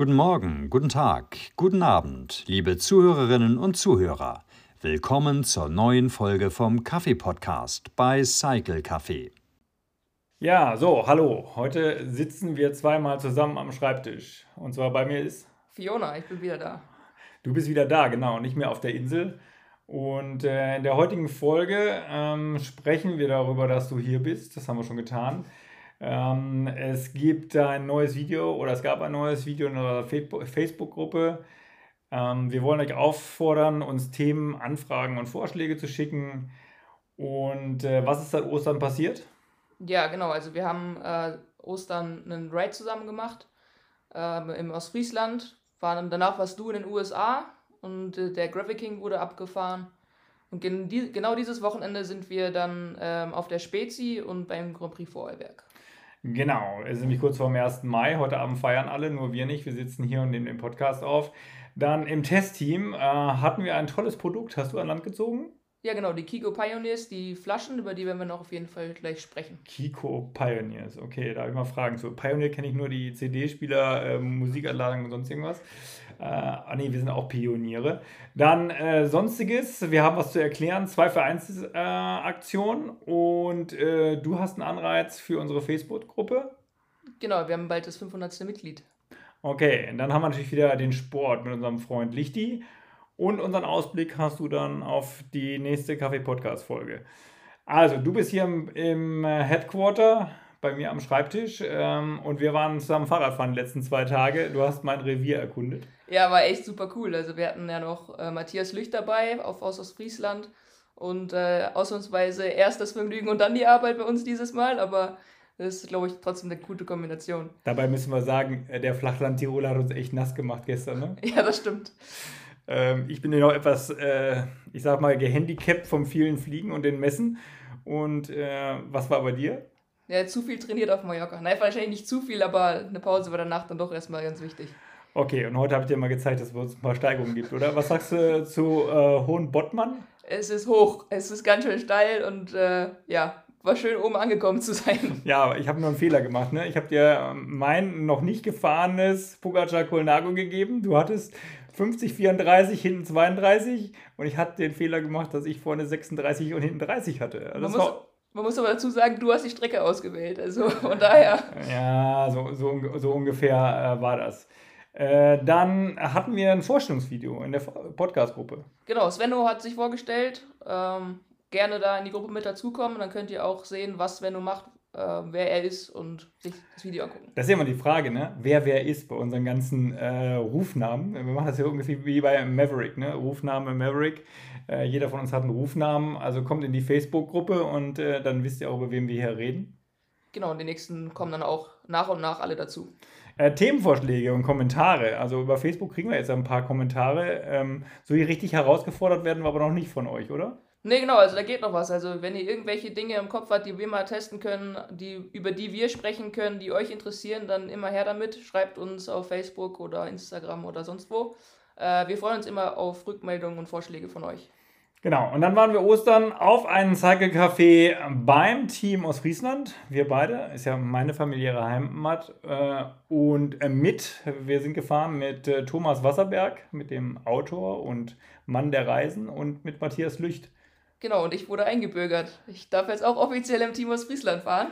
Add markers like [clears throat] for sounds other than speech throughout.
Guten Morgen, guten Tag, guten Abend, liebe Zuhörerinnen und Zuhörer. Willkommen zur neuen Folge vom Kaffee-Podcast bei Cycle Café. Ja, so, hallo. Heute sitzen wir zweimal zusammen am Schreibtisch. Und zwar bei mir ist. Fiona, ich bin wieder da. Du bist wieder da, genau, nicht mehr auf der Insel. Und äh, in der heutigen Folge ähm, sprechen wir darüber, dass du hier bist. Das haben wir schon getan. Ähm, es gibt ein neues Video oder es gab ein neues Video in unserer Facebook-Gruppe. Ähm, wir wollen euch auffordern, uns Themen, Anfragen und Vorschläge zu schicken. Und äh, was ist seit Ostern passiert? Ja, genau. Also wir haben äh, Ostern einen Raid zusammen gemacht äh, im Ostfriesland. Waren, danach warst du in den USA und äh, der Graphic King wurde abgefahren. Und gen die, genau dieses Wochenende sind wir dann ähm, auf der Spezi und beim Grand Prix Vorarlberg. Genau, es ist nämlich kurz vor dem 1. Mai. Heute Abend feiern alle, nur wir nicht. Wir sitzen hier und nehmen den Podcast auf. Dann im Testteam äh, hatten wir ein tolles Produkt. Hast du an Land gezogen? Ja, genau, die Kiko Pioneers, die Flaschen, über die werden wir noch auf jeden Fall gleich sprechen. Kiko Pioneers, okay, da habe ich mal Fragen zu. Pioneer kenne ich nur die CD-Spieler, äh, Musikanlagen und sonst irgendwas. Äh, ah nee, wir sind auch Pioniere. Dann äh, sonstiges, wir haben was zu erklären, zwei für eins äh, Aktion und äh, du hast einen Anreiz für unsere Facebook-Gruppe. Genau, wir haben bald das 500. Mitglied. Okay, dann haben wir natürlich wieder den Sport mit unserem Freund Lichti und unseren Ausblick hast du dann auf die nächste Kaffee-Podcast-Folge. Also, du bist hier im, im Headquarter bei mir am Schreibtisch ähm, und wir waren zusammen Fahrradfahren die letzten zwei Tage. Du hast mein Revier erkundet. Ja, war echt super cool. Also wir hatten ja noch äh, Matthias Lüch dabei auf, aus Ostfriesland und äh, ausnahmsweise erst das Vergnügen und dann die Arbeit bei uns dieses Mal, aber das ist, glaube ich, trotzdem eine gute Kombination. Dabei müssen wir sagen, äh, der Flachland-Tiroler hat uns echt nass gemacht gestern, ne? [laughs] Ja, das stimmt. Ähm, ich bin ja noch etwas, äh, ich sag mal, gehandicapt vom vielen Fliegen und den Messen. Und äh, was war bei dir? Ja, zu viel trainiert auf Mallorca. Nein, wahrscheinlich nicht zu viel, aber eine Pause war danach dann doch erstmal ganz wichtig. Okay, und heute habe ich dir mal gezeigt, dass es uns ein paar Steigungen gibt, oder? Was sagst du zu äh, Hohen Bottmann? Es ist hoch, es ist ganz schön steil und äh, ja, war schön oben angekommen zu sein. [laughs] Ja, ich habe nur einen Fehler gemacht. Ne? Ich habe dir mein noch nicht gefahrenes Pogacar Colnago gegeben. Du hattest 50, 34, hinten 32 und ich hatte den Fehler gemacht, dass ich vorne 36 und hinten 30 hatte. Also das war man muss aber dazu sagen, du hast die Strecke ausgewählt. Also von daher. Ja, so, so, so ungefähr äh, war das. Äh, dann hatten wir ein Vorstellungsvideo in der Podcast-Gruppe. Genau, Svenno hat sich vorgestellt. Ähm, gerne da in die Gruppe mit dazukommen. Dann könnt ihr auch sehen, was Svenno macht, äh, wer er ist und sich das Video angucken. Das ist ja immer die Frage, ne? wer wer ist bei unseren ganzen äh, Rufnamen. Wir machen das ja ungefähr wie bei Maverick, ne? Rufname Maverick. Äh, jeder von uns hat einen Rufnamen, also kommt in die Facebook-Gruppe und äh, dann wisst ihr auch, über wen wir hier reden. Genau, und die nächsten kommen dann auch nach und nach alle dazu. Äh, Themenvorschläge und Kommentare. Also über Facebook kriegen wir jetzt ein paar Kommentare. Ähm, so wie richtig herausgefordert werden wir aber noch nicht von euch, oder? Ne, genau, also da geht noch was. Also wenn ihr irgendwelche Dinge im Kopf habt, die wir mal testen können, die, über die wir sprechen können, die euch interessieren, dann immer her damit. Schreibt uns auf Facebook oder Instagram oder sonst wo. Äh, wir freuen uns immer auf Rückmeldungen und Vorschläge von euch. Genau, und dann waren wir Ostern auf einem Cycle Café beim Team aus Friesland. Wir beide, ist ja meine familiäre Heimat. Äh, und äh, mit, wir sind gefahren mit äh, Thomas Wasserberg, mit dem Autor und Mann der Reisen und mit Matthias Lücht Genau, und ich wurde eingebürgert. Ich darf jetzt auch offiziell im Team aus Friesland fahren.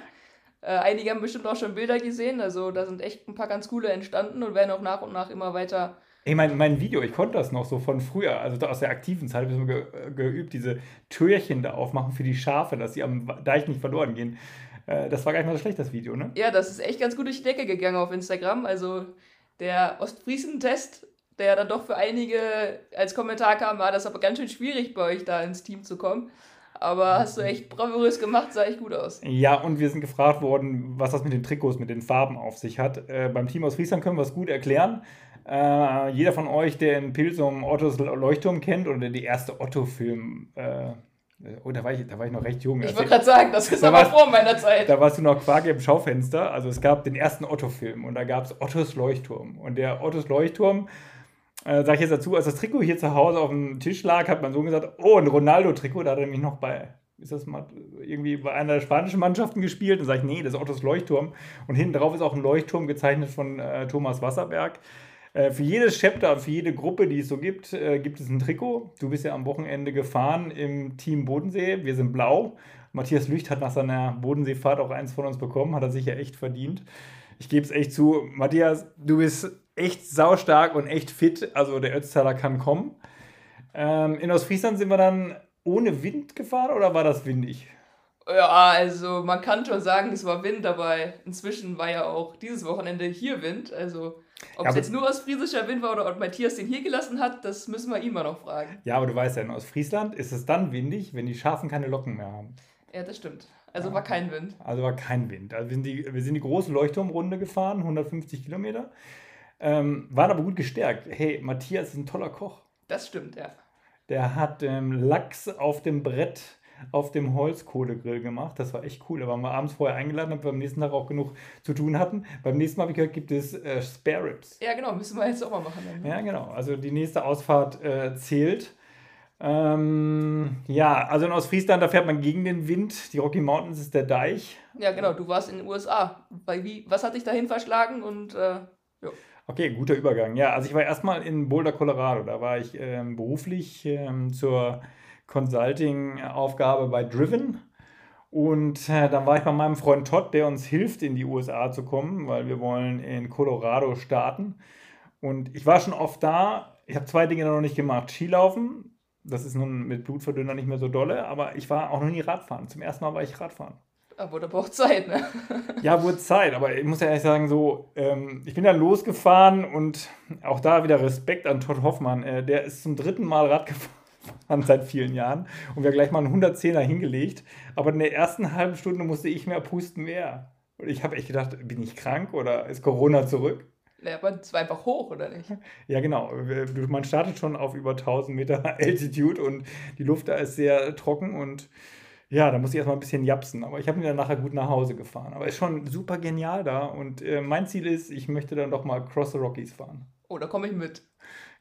Äh, einige haben bestimmt auch schon Bilder gesehen, also da sind echt ein paar ganz coole entstanden und werden auch nach und nach immer weiter. Ich meine, mein Video, ich konnte das noch so von früher, also aus der aktiven Zeit, habe ich ge geübt, diese Türchen da aufmachen für die Schafe, dass sie am Deich nicht verloren gehen. Äh, das war gar nicht mal so schlecht, das Video, ne? Ja, das ist echt ganz gut durch die Decke gegangen auf Instagram. Also der Ostfriesen-Test der dann doch für einige als Kommentar kam, war das aber ganz schön schwierig bei euch da ins Team zu kommen. Aber hast du echt bravourös gemacht, sah echt gut aus. Ja, und wir sind gefragt worden, was das mit den Trikots, mit den Farben auf sich hat. Äh, beim Team aus Friesland können wir es gut erklären. Äh, jeder von euch, der in Pilsum Ottos Leuchtturm kennt oder die erste Otto-Film, äh, Oh, da war, ich, da war ich noch recht jung. Ich wollte gerade sagen, das ist aber vor meiner Zeit. Da warst du noch Quark im Schaufenster. Also es gab den ersten Otto-Film und da gab es Ottos Leuchtturm. Und der Ottos Leuchtturm äh, sage ich jetzt dazu, als das Trikot hier zu Hause auf dem Tisch lag, hat mein Sohn gesagt, oh, ein Ronaldo-Trikot, da hat er nämlich noch bei, ist das mal irgendwie bei einer der spanischen Mannschaften gespielt? Und sage ich, nee, das ist Ottos Leuchtturm. Und hinten drauf ist auch ein Leuchtturm gezeichnet von äh, Thomas Wasserberg. Äh, für jedes Chapter, für jede Gruppe, die es so gibt, äh, gibt es ein Trikot. Du bist ja am Wochenende gefahren im Team Bodensee. Wir sind blau. Matthias Lücht hat nach seiner Bodenseefahrt auch eins von uns bekommen, hat er sich ja echt verdient. Ich gebe es echt zu, Matthias, du bist echt saustark und echt fit. Also der Ötztaler kann kommen. Ähm, in Ostfriesland sind wir dann ohne Wind gefahren oder war das windig? Ja, also man kann schon sagen, es war Wind dabei. Inzwischen war ja auch dieses Wochenende hier Wind. Also ob ja, es jetzt nur ostfriesischer Wind war oder ob Matthias den hier gelassen hat, das müssen wir ihn mal noch fragen. Ja, aber du weißt ja, in Ostfriesland ist es dann windig, wenn die Schafen keine Locken mehr haben. Ja, das stimmt. Also ja. war kein Wind. Also war kein Wind. Also wir sind die, wir sind die große Leuchtturmrunde gefahren, 150 Kilometer. Ähm, waren aber gut gestärkt. Hey, Matthias ist ein toller Koch. Das stimmt, ja. Der hat ähm, Lachs auf dem Brett auf dem Holzkohlegrill gemacht. Das war echt cool. Da waren wir abends vorher eingeladen, damit wir am nächsten Tag auch genug zu tun hatten. Beim nächsten Mal habe ich gehört, gibt es äh, Spare Ribs. Ja, genau, müssen wir jetzt auch mal machen. Dann, ne? Ja, genau. Also die nächste Ausfahrt äh, zählt. Ähm, ja, also in Ostfriesland, da fährt man gegen den Wind. Die Rocky Mountains ist der Deich. Ja, genau. Du warst in den USA. Bei wie, was hat dich dahin verschlagen? Und äh, ja. Okay, guter Übergang. Ja, also ich war erstmal in Boulder, Colorado. Da war ich ähm, beruflich ähm, zur Consulting-Aufgabe bei Driven. Und äh, dann war ich bei meinem Freund Todd, der uns hilft, in die USA zu kommen, weil wir wollen in Colorado starten. Und ich war schon oft da. Ich habe zwei Dinge noch nicht gemacht. Skilaufen das ist nun mit Blutverdünner nicht mehr so dolle, aber ich war auch noch nie Radfahren. Zum ersten Mal war ich Radfahren. Aber da braucht Zeit, ne? [laughs] ja, wurde Zeit, aber ich muss ja ehrlich sagen, so, ähm, ich bin dann losgefahren und auch da wieder Respekt an Todd Hoffmann. Äh, der ist zum dritten Mal Rad gefahren [laughs] seit vielen Jahren und wir haben gleich mal einen 110er hingelegt. Aber in der ersten halben Stunde musste ich mehr pusten mehr. Und ich habe echt gedacht, bin ich krank oder ist Corona zurück? Ja, aber es war einfach hoch, oder nicht? [laughs] Ja, genau. Man startet schon auf über 1000 Meter Altitude und die Luft da ist sehr trocken und ja, da muss ich erstmal ein bisschen japsen. Aber ich habe mir dann nachher gut nach Hause gefahren. Aber ist schon super genial da und äh, mein Ziel ist, ich möchte dann doch mal Cross the Rockies fahren. Oh, da komme ich mit.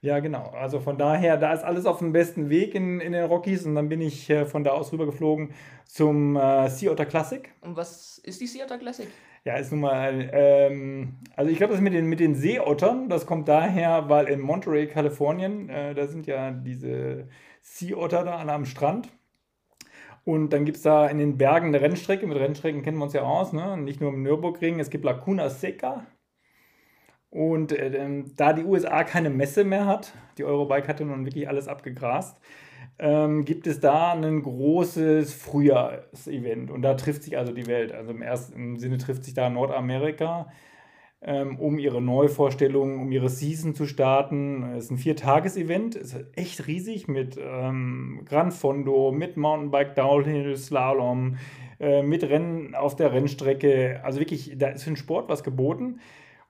Ja, genau. Also von daher, da ist alles auf dem besten Weg in, in den Rockies und dann bin ich äh, von da aus rübergeflogen zum äh, Sea Otter Classic. Und was ist die Sea Otter Classic? Ja, ist nun mal, ähm, also ich glaube, das mit den, mit den Seeottern, das kommt daher, weil in Monterey, Kalifornien, äh, da sind ja diese Seeotter da alle am Strand. Und dann gibt es da in den Bergen eine Rennstrecke, mit Rennstrecken kennen wir uns ja aus, ne? nicht nur im Nürburgring, es gibt Laguna Seca. Und äh, da die USA keine Messe mehr hat, die Eurobike hatte nun wirklich alles abgegrast, ähm, gibt es da ein großes Frühjahrsevent und da trifft sich also die Welt. Also im ersten Sinne trifft sich da Nordamerika, ähm, um ihre Neuvorstellungen, um ihre Season zu starten. Es ist ein Viertages-Event, ist echt riesig mit ähm, Gran Fondo, mit Mountainbike, Downhill, Slalom, äh, mit Rennen auf der Rennstrecke. Also wirklich, da ist für den Sport was geboten.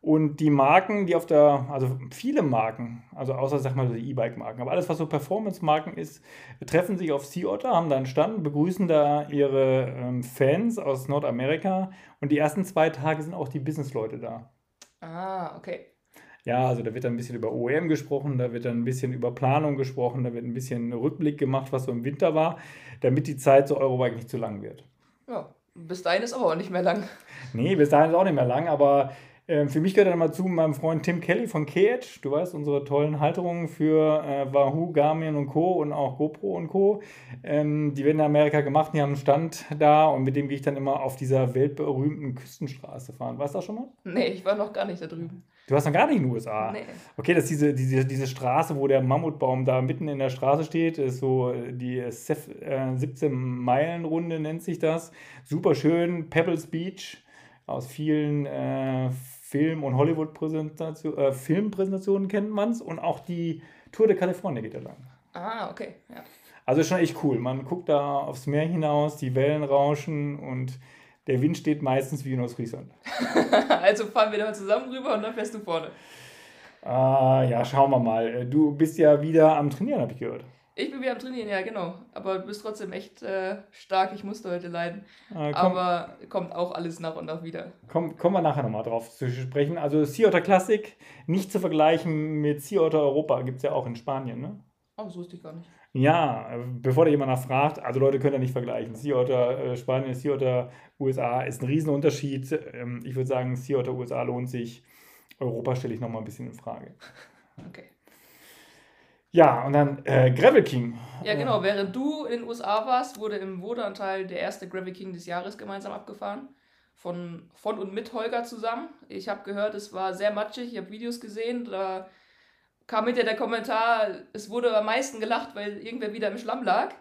Und die Marken, die auf der, also viele Marken, also außer sag mal die E-Bike-Marken, aber alles, was so Performance-Marken ist, treffen sich auf Sea Otter, haben da einen Stand, begrüßen da ihre ähm, Fans aus Nordamerika und die ersten zwei Tage sind auch die Business-Leute da. Ah, okay. Ja, also da wird dann ein bisschen über OEM gesprochen, da wird dann ein bisschen über Planung gesprochen, da wird ein bisschen Rückblick gemacht, was so im Winter war, damit die Zeit so Eurobike nicht zu lang wird. Ja, bis dahin ist aber auch nicht mehr lang. Nee, bis dahin ist auch nicht mehr lang, aber ähm, für mich gehört dann mal zu meinem Freund Tim Kelly von K-Edge. Du weißt, unsere tollen Halterungen für äh, Wahoo, Garmin und Co. und auch GoPro und Co. Ähm, die werden in Amerika gemacht, die haben einen Stand da und mit dem gehe ich dann immer auf dieser weltberühmten Küstenstraße fahren. Weißt du das schon mal? Nee, ich war noch gar nicht da drüben. Du warst noch gar nicht in den USA? Nee. Okay, das ist diese, diese, diese Straße, wo der Mammutbaum da mitten in der Straße steht. Ist so die 17-Meilen-Runde äh, nennt sich das. Super schön, Pebbles Beach aus vielen äh, Film- und Hollywood-Präsentation, äh, Filmpräsentationen kennt man es und auch die Tour de California geht da lang. Ah, okay. Ja. Also schon echt cool. Man guckt da aufs Meer hinaus, die Wellen rauschen und der Wind steht meistens wie in Ostfriesland. [laughs] also fahren wir da zusammen rüber und dann fährst du vorne. Ah, ja, schauen wir mal. Du bist ja wieder am Trainieren, habe ich gehört. Ich bin wieder am Trainieren, ja, genau. Aber du bist trotzdem echt äh, stark. Ich musste heute leiden. Äh, komm, Aber kommt auch alles nach und nach wieder. Komm, kommen wir nachher nochmal drauf zu sprechen. Also Sea Otter Classic, nicht zu vergleichen mit Sea Otter Europa, gibt es ja auch in Spanien, ne? Oh, das wusste ich gar nicht. Ja, bevor da jemand nachfragt, also Leute können ja nicht vergleichen. Sea Otter äh, Spanien, Sea Otter USA ist ein Riesenunterschied. Ähm, ich würde sagen, Sea Otter USA lohnt sich Europa stelle ich nochmal ein bisschen in Frage. [laughs] Okay. Ja, und dann äh, Gravel King. Ja, genau. Während du in den USA warst, wurde im Wodanteil der erste Gravel King des Jahres gemeinsam abgefahren. Von, von und mit Holger zusammen. Ich habe gehört, es war sehr matschig. Ich habe Videos gesehen. Da kam hinter der Kommentar, es wurde am meisten gelacht, weil irgendwer wieder im Schlamm lag.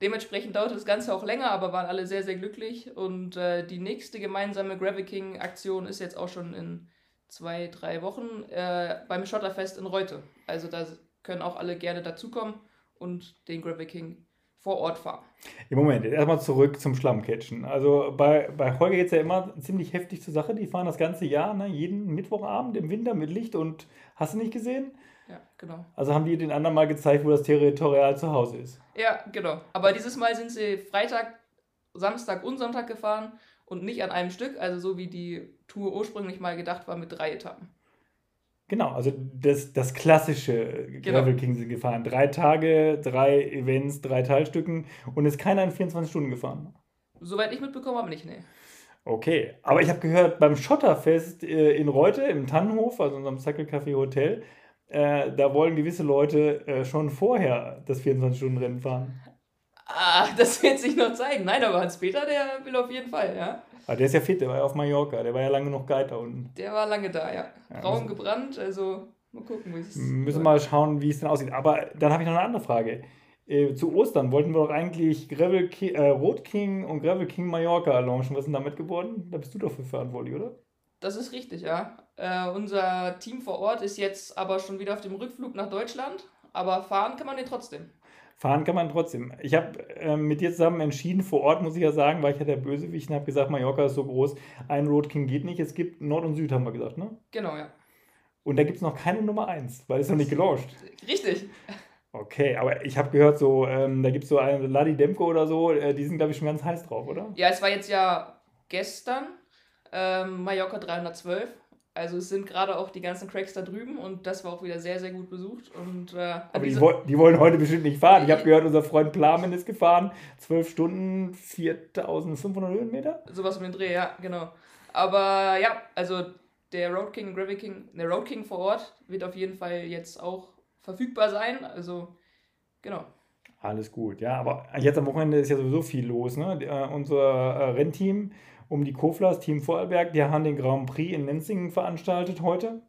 Dementsprechend dauerte das Ganze auch länger, aber waren alle sehr, sehr glücklich. Und äh, die nächste gemeinsame Gravel King Aktion ist jetzt auch schon in zwei, drei Wochen äh, beim Schotterfest in Reute. Also da können auch alle gerne dazukommen und den Gravel King vor Ort fahren. Im Moment, erstmal zurück zum Schlammcatchen. Also bei, bei Holger geht es ja immer ziemlich heftig zur Sache. Die fahren das ganze Jahr, ne? jeden Mittwochabend im Winter mit Licht und hast du nicht gesehen? Ja, genau. Also haben die den anderen mal gezeigt, wo das Territorial zu Hause ist. Ja, genau. Aber dieses Mal sind sie Freitag, Samstag und Sonntag gefahren und nicht an einem Stück, also so wie die Tour ursprünglich mal gedacht war mit drei Etappen. Genau, also das, das klassische Genau. Gravel King sind gefahren. Drei Tage, drei Events, drei Teilstücken und ist keiner in 24 Stunden gefahren. Soweit ich mitbekommen habe, nicht, nee. Okay, aber ich habe gehört, beim Schotterfest äh, in Reute, im Tannenhof, also unserem Cycle Café Hotel, äh, da wollen gewisse Leute äh, schon vorher das 24-Stunden-Rennen fahren. Ah, [laughs] das wird sich noch zeigen. Nein, aber Hans-Peter, der will auf jeden Fall, ja. Aber der ist ja fit, der war ja auf Mallorca, der war ja lange noch Guide da unten. Der war lange da, ja. Ja, müssen- gebrannt, also mal gucken, wie es Müssen wir mal schauen, wie es denn aussieht. Aber dann habe ich noch eine andere Frage. Äh, zu Ostern wollten wir doch eigentlich Gravel King, äh, Road King und Gravel King Mallorca launchen. Was ist denn damit geworden? Da bist du doch für verantwortlich, oder? Das ist richtig, ja. Äh, unser Team vor Ort ist jetzt aber schon wieder auf dem Rückflug nach Deutschland, aber fahren kann man den trotzdem. Fahren kann man trotzdem. Ich habe äh, mit dir zusammen entschieden, vor Ort muss ich ja sagen, weil ich ja der Bösewicht und habe gesagt, Mallorca ist so groß, ein Road King geht nicht. Es gibt Nord und Süd, haben wir gesagt, ne? Genau, ja. Und da gibt es noch keine Nummer 1, weil es noch nicht gelauncht. Richtig. Okay, aber ich habe gehört, so, ähm, da gibt es so eine Ladi Demko oder so, äh, die sind, glaube ich, schon ganz heiß drauf, oder? Ja, es war jetzt ja gestern ähm, Mallorca 312. Also es sind gerade auch die ganzen Cracks da drüben und das war auch wieder sehr, sehr gut besucht. Und, äh, Aber die, dieser- woll- die wollen heute bestimmt nicht fahren. Ich habe gehört, unser Freund Plamen ist gefahren. 12 Stunden, 4500 Höhenmeter. Sowas um den Dreh, ja, genau. Aber ja, also der Road King, Gravel King, der Road King vor Ort wird auf jeden Fall jetzt auch verfügbar sein. Also, genau. Alles gut, ja. Aber jetzt am Wochenende ist ja sowieso viel los. Ne? Äh, unser äh, Rennteam um die Koflers, Team Vorarlberg, die haben den Grand Prix in Nenzingen veranstaltet heute.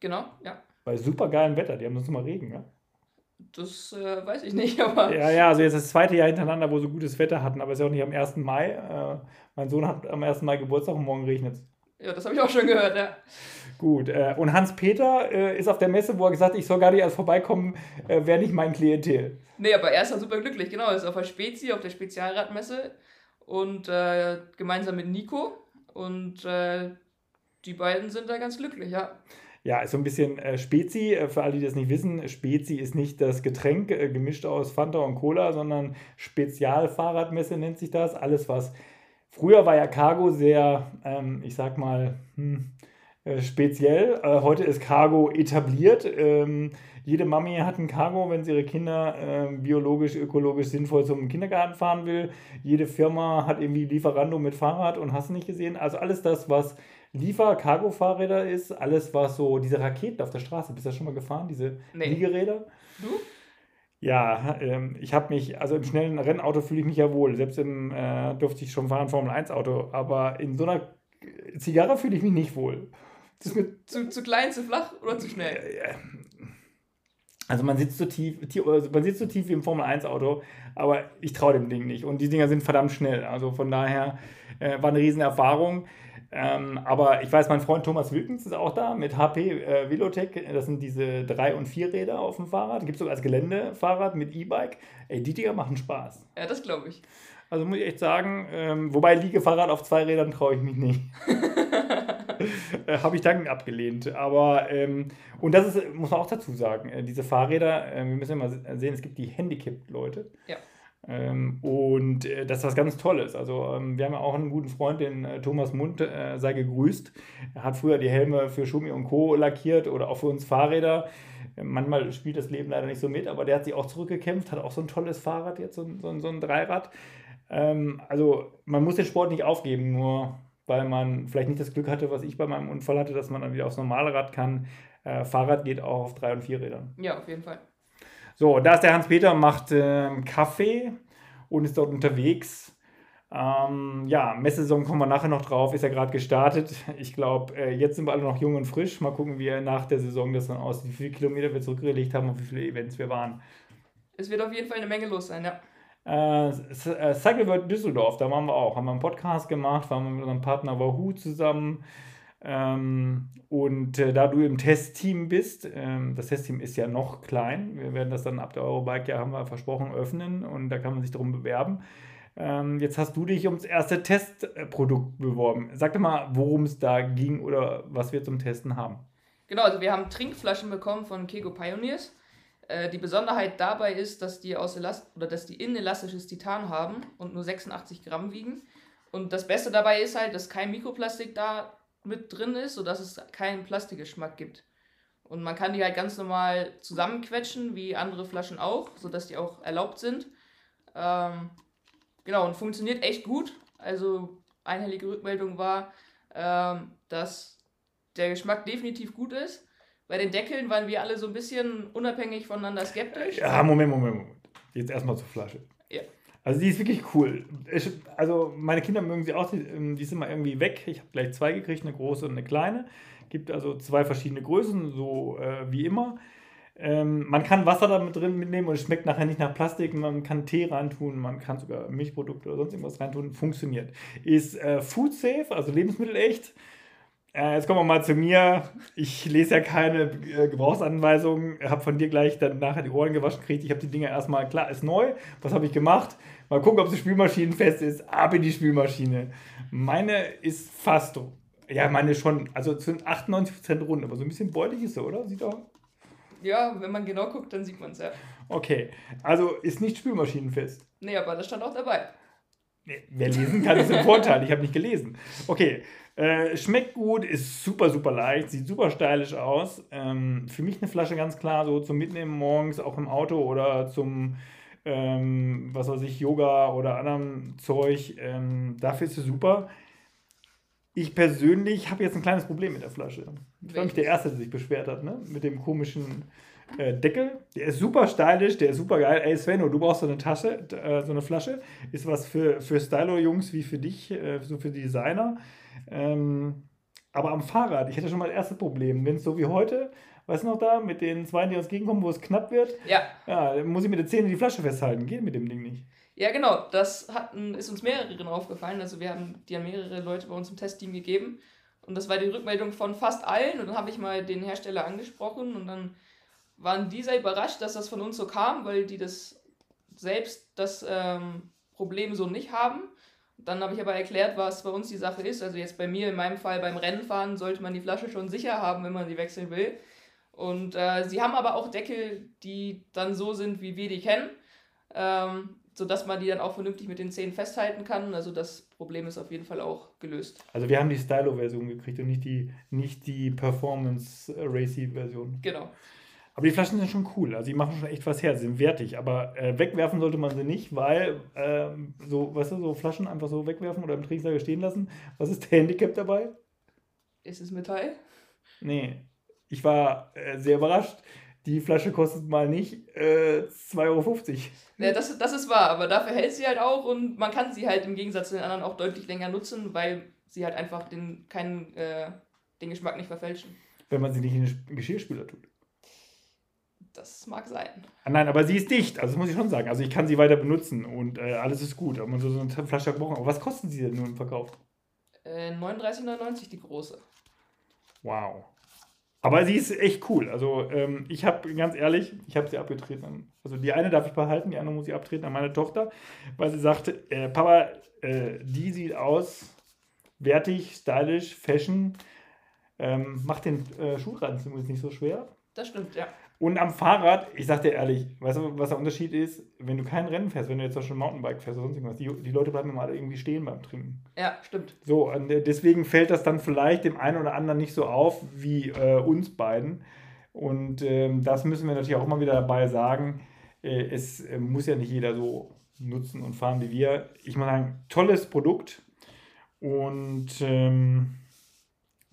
Genau, ja. Bei super geilem Wetter. Die haben sonst immer Regen. Ja? Das äh, weiß ich nicht, [laughs] aber ja, ja, also jetzt das zweite Jahr hintereinander, wo sie gutes Wetter hatten. Aber es ist ja auch nicht am 1. Mai. Äh, mein Sohn hat am 1. Mai Geburtstag und morgen regnet es. ja, das habe ich auch schon gehört, ja. Gut, äh, und Hans-Peter äh, ist auf der Messe, wo er gesagt hat, ich soll gar nicht erst vorbeikommen, äh, wäre nicht mein Klientel. Nee, aber er ist halt super glücklich, genau. Er ist auf der Spezi, auf der Spezialradmesse und äh, gemeinsam mit Nico. Und äh, die beiden sind da ganz glücklich, ja. Ja, ist so ein bisschen äh, Spezi, äh, für alle, die das nicht wissen, Spezi ist nicht das Getränk äh, gemischt aus Fanta und Cola, sondern Spezialfahrradmesse nennt sich das. Alles, was früher war ja Cargo sehr, ähm, ich sag mal, hm, äh, speziell. Äh, heute ist Cargo etabliert. Ähm, jede Mami hat ein Cargo, wenn sie ihre Kinder ähm, biologisch, ökologisch sinnvoll zum Kindergarten fahren will. Jede Firma hat irgendwie Lieferando mit Fahrrad und hast du nicht gesehen. Also alles das, was Liefer-Cargo-Fahrräder ist, alles was so, diese Raketen auf der Straße, bist du da schon mal gefahren, diese Nee. Liegeräder? Du? Ja, ähm, ich habe mich, also im schnellen Rennauto fühle ich mich ja wohl. Selbst im äh, durfte ich schon fahren, Formel 1 Auto, aber in so einer Zigarre fühle ich mich nicht wohl. Das ist mir Zu, zu klein, zu flach oder zu schnell? Also man sitzt so tief, tie- also man sitzt so tief wie im Formel 1 Auto, aber ich traue dem Ding nicht. Und die Dinger sind verdammt schnell. Also von daher äh, war eine riesen Erfahrung. Ähm, aber ich weiß, mein Freund Thomas Wilkens ist auch da mit HP äh, Velotech. Das sind diese drei und vier Räder auf dem Fahrrad. Gibt es sogar als Geländefahrrad mit E-Bike. Ey, die Dinger machen Spaß. Ja, das glaube ich. Also muss ich echt sagen, ähm, wobei Liegefahrrad auf zwei Rädern traue ich mich nicht. [laughs] [laughs] äh, Habe ich dankend abgelehnt. Aber, ähm, und das ist, muss man auch dazu sagen, äh, diese Fahrräder, äh, wir müssen immer sehen, es gibt die Handicapped-Leute. Ja. Ähm, und äh, das ist was ganz Tolles. Also, ähm, wir haben ja auch einen guten Freund, den äh, Thomas Mund, äh, sei gegrüßt. Er hat früher die Helme für Schumi und Co. lackiert oder auch für uns Fahrräder. Äh, Manchmal spielt das Leben leider nicht so mit, aber der hat sich auch zurückgekämpft, hat auch so ein tolles Fahrrad jetzt, so, ein- so, ein- so ein Dreirad. Ähm, also man muss den Sport nicht aufgeben, nur weil man vielleicht nicht das Glück hatte, was ich bei meinem Unfall hatte, dass man dann wieder aufs normale Rad kann. Äh, Fahrrad geht auch auf drei und vier Rädern. Ja, auf jeden Fall. So, da ist der Hans-Peter, macht äh, Kaffee und ist dort unterwegs. Ähm, ja, Messsaison kommen wir nachher noch drauf, ist ja gerade gestartet. Ich glaube, äh, jetzt sind wir alle noch jung und frisch. Mal gucken, wie nach der Saison das dann aussieht, wie viele Kilometer wir zurückgelegt haben und wie viele Events wir waren. Es wird auf jeden Fall eine Menge los sein, ja. Äh, äh, Cycle World Düsseldorf, da waren wir auch, haben wir einen Podcast gemacht, waren wir mit unserem Partner Wahoo zusammen. Ähm, und äh, da du im Testteam bist, ähm, das Testteam ist ja noch klein, wir werden das dann ab der Eurobike, ja haben wir versprochen, öffnen und da kann man sich darum bewerben. Ähm, jetzt hast du dich ums erste Testprodukt beworben. Sag doch mal, worum es da ging oder was wir zum Testen haben. Genau, also wir haben Trinkflaschen bekommen von Kego Pioneers. Äh, die Besonderheit dabei ist, dass die aus Elast oder dass die inelastisches Titan haben und nur 86 Gramm wiegen. Und das Beste dabei ist halt, dass kein Mikroplastik da mit drin ist, sodass es keinen Plastikgeschmack gibt. Und man kann die halt ganz normal zusammenquetschen, wie andere Flaschen auch, sodass die auch erlaubt sind. Ähm, Genau, und funktioniert echt gut. Also einhellige Rückmeldung war, ähm, dass der Geschmack definitiv gut ist. Bei den Deckeln waren wir alle so ein bisschen unabhängig voneinander skeptisch. Ja, Moment, Moment, Moment. Jetzt erstmal zur Flasche. Ja. Also die ist wirklich cool. Ich, also meine Kinder mögen sie auch, die, ähm, die sind mal irgendwie weg. Ich habe gleich zwei gekriegt, eine große und eine kleine. Gibt also zwei verschiedene Größen, so äh, wie immer. Ähm, man kann Wasser damit drin mitnehmen und es schmeckt nachher nicht nach Plastik. Man kann Tee reintun, man kann sogar Milchprodukte oder sonst irgendwas reintun. Funktioniert. Ist äh, food safe, also lebensmittelecht. Äh, jetzt kommen wir mal zu mir. Ich lese ja keine äh, Gebrauchsanweisungen. Habe von dir gleich dann nachher die Ohren gewaschen gekriegt. Ich habe die Dinger erstmal, klar, ist neu. Was habe ich gemacht? Mal gucken, ob sie spülmaschinenfest ist. Ab in die Spülmaschine. Meine ist fast, ja, meine schon, also sind 98% rund, aber so ein bisschen beutig ist sie, oder? Sieht doch ja, wenn man genau guckt, dann sieht man es ja. Okay, also ist nicht spülmaschinenfest. Nee, aber das stand auch dabei. Wer lesen kann, ist ein Vorteil. Ich habe nicht gelesen. Okay, äh, schmeckt gut, ist super, super leicht, sieht super stylisch aus. Ähm, für mich eine Flasche ganz klar, so zum Mitnehmen morgens, auch im Auto oder zum, ähm, was weiß ich, Yoga oder anderem Zeug. Ähm, dafür ist sie super. Ich persönlich habe jetzt ein kleines Problem mit der Flasche. Ich war nämlich der Erste, der sich beschwert hat, ne? Mit dem komischen äh, Deckel. Der ist super stylisch, der ist super geil. Ey, Svenno, du brauchst so eine Tasche, äh, so eine Flasche. Ist was für, für Stylo-Jungs wie für dich, äh, so für Designer. Ähm, aber am Fahrrad, ich hätte schon mal das erste Problem. Wenn es so wie heute, weißt du noch da, mit den zwei, die uns gegenkommen, wo es knapp wird, ja. ja, dann muss ich mit der Zähne die Flasche festhalten. Geht mit dem Ding nicht. Ja, genau, das hatten, ist uns mehreren aufgefallen. Also wir haben die haben mehrere Leute bei uns im Testteam gegeben. Und das war die Rückmeldung von fast allen. Und dann habe ich mal den Hersteller angesprochen und dann waren die sehr überrascht, dass das von uns so kam, weil die das selbst das ähm, Problem so nicht haben. Dann habe ich aber erklärt, was bei uns die Sache ist. Also jetzt bei mir, in meinem Fall beim Rennenfahren, sollte man die Flasche schon sicher haben, wenn man sie wechseln will. Und äh, sie haben aber auch Deckel, die dann so sind, wie wir die kennen. Ähm, sodass man die dann auch vernünftig mit den Zähnen festhalten kann. Also das Problem ist auf jeden Fall auch gelöst. Also wir haben die Stylo-Version gekriegt und nicht die, nicht die Performance-Racy-Version. Genau. Aber die Flaschen sind schon cool. Also die machen schon echt was her. Sie sind wertig. Aber äh, wegwerfen sollte man sie nicht, weil äh, so, weißt du, so Flaschen einfach so wegwerfen oder im Trinksaal stehen lassen. Was ist der Handicap dabei? Ist es Metall? Nee. Ich war äh, sehr überrascht die Flasche kostet mal nicht äh, 2,50 Euro. Ja, das, das ist wahr, aber dafür hält sie halt auch und man kann sie halt im Gegensatz zu den anderen auch deutlich länger nutzen, weil sie halt einfach den, keinen, äh, den Geschmack nicht verfälschen. Wenn man sie nicht in den Geschirrspüler tut. Das mag sein. Ah, nein, aber sie ist dicht, also das muss ich schon sagen. Also ich kann sie weiter benutzen und äh, alles ist gut. Aber man so, so eine Flasche gebrochen. Aber was kosten sie denn nun im Verkauf? Äh, 39,99 die große. Wow. Aber sie ist echt cool. Also ähm, ich habe, ganz ehrlich, ich habe sie abgetreten. Also die eine darf ich behalten, die andere muss ich abtreten an meine Tochter, weil sie sagte, äh, Papa, äh, die sieht aus, wertig, stylisch, fashion, ähm, macht den äh, Schuhranzen übrigens nicht so schwer. Das stimmt, ja. Und am Fahrrad, ich sag dir ehrlich, weißt du, was der Unterschied ist? Wenn du kein Rennen fährst, wenn du jetzt zum Beispiel Mountainbike fährst oder sonst irgendwas, die, die Leute bleiben immer alle irgendwie stehen beim Trinken. Ja, stimmt. So, und äh, deswegen fällt das dann vielleicht dem einen oder anderen nicht so auf wie äh, uns beiden. Und ähm, das müssen wir natürlich auch immer wieder dabei sagen. Äh, es äh, muss ja nicht jeder so nutzen und fahren wie wir. Ich muss sagen, tolles Produkt. Und ähm,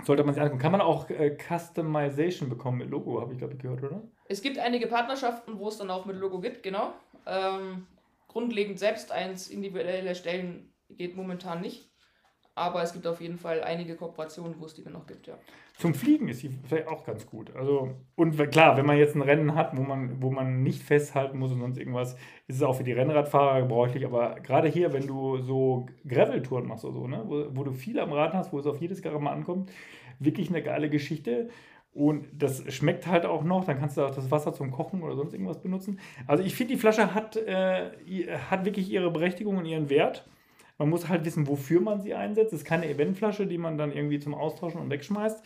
sollte man sich angucken. Kann man auch äh, Customization bekommen mit Logo, habe ich glaube ich gehört, oder? Es gibt einige Partnerschaften, wo es dann auch mit Logo gibt, genau. Ähm, grundlegend selbst eins individuell erstellen geht momentan nicht. Aber es gibt auf jeden Fall einige Kooperationen, wo es die dann noch gibt, ja. Zum Fliegen ist die vielleicht auch ganz gut. Also, und klar, wenn man jetzt ein Rennen hat, wo man, wo man nicht festhalten muss und sonst irgendwas, ist es auch für die Rennradfahrer gebräuchlich. Aber gerade hier, wenn du so Gravel-Touren machst oder so, ne, wo, wo du viel am Rad hast, wo es auf jedes Garten mal ankommt, wirklich eine geile Geschichte. Und das schmeckt halt auch noch. Dann kannst du auch das Wasser zum Kochen oder sonst irgendwas benutzen. Also ich finde, die Flasche hat, äh, hat wirklich ihre Berechtigung und ihren Wert. Man muss halt wissen, wofür man sie einsetzt. Es ist keine Eventflasche, die man dann irgendwie zum Austauschen und wegschmeißt.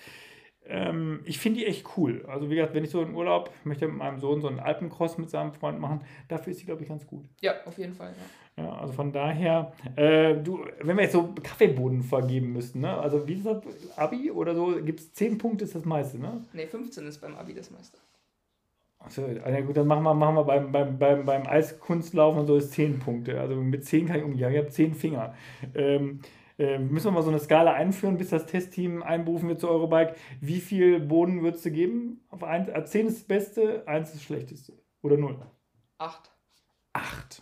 Ähm, ich finde die echt cool. Also wie gesagt, wenn ich so in Urlaub möchte mit meinem Sohn so einen Alpencross mit seinem Freund machen, dafür ist sie, glaube ich, ganz gut. Ja, auf jeden Fall. Ja, ja also von daher, äh, du, wenn wir jetzt so Kaffeeboden vergeben müssten, ne? also wie ist das, Abi oder so, gibt es 10 Punkte, ist das meiste, ne? Ne, 15 ist beim Abi das meiste. Achso, ja gut, dann machen wir, machen wir beim, beim, beim, beim Eiskunstlaufen und so ist 10 Punkte. Also mit 10 kann ich umgehen. Ja, ich habe 10 Finger. Ähm, äh, müssen wir mal so eine Skala einführen, bis das Testteam einberufen wird zu Eurobike. Wie viel Boden würdest du geben? Auf 1, 10 ist das Beste, 1 ist das Schlechteste. Oder 0? 8. 8.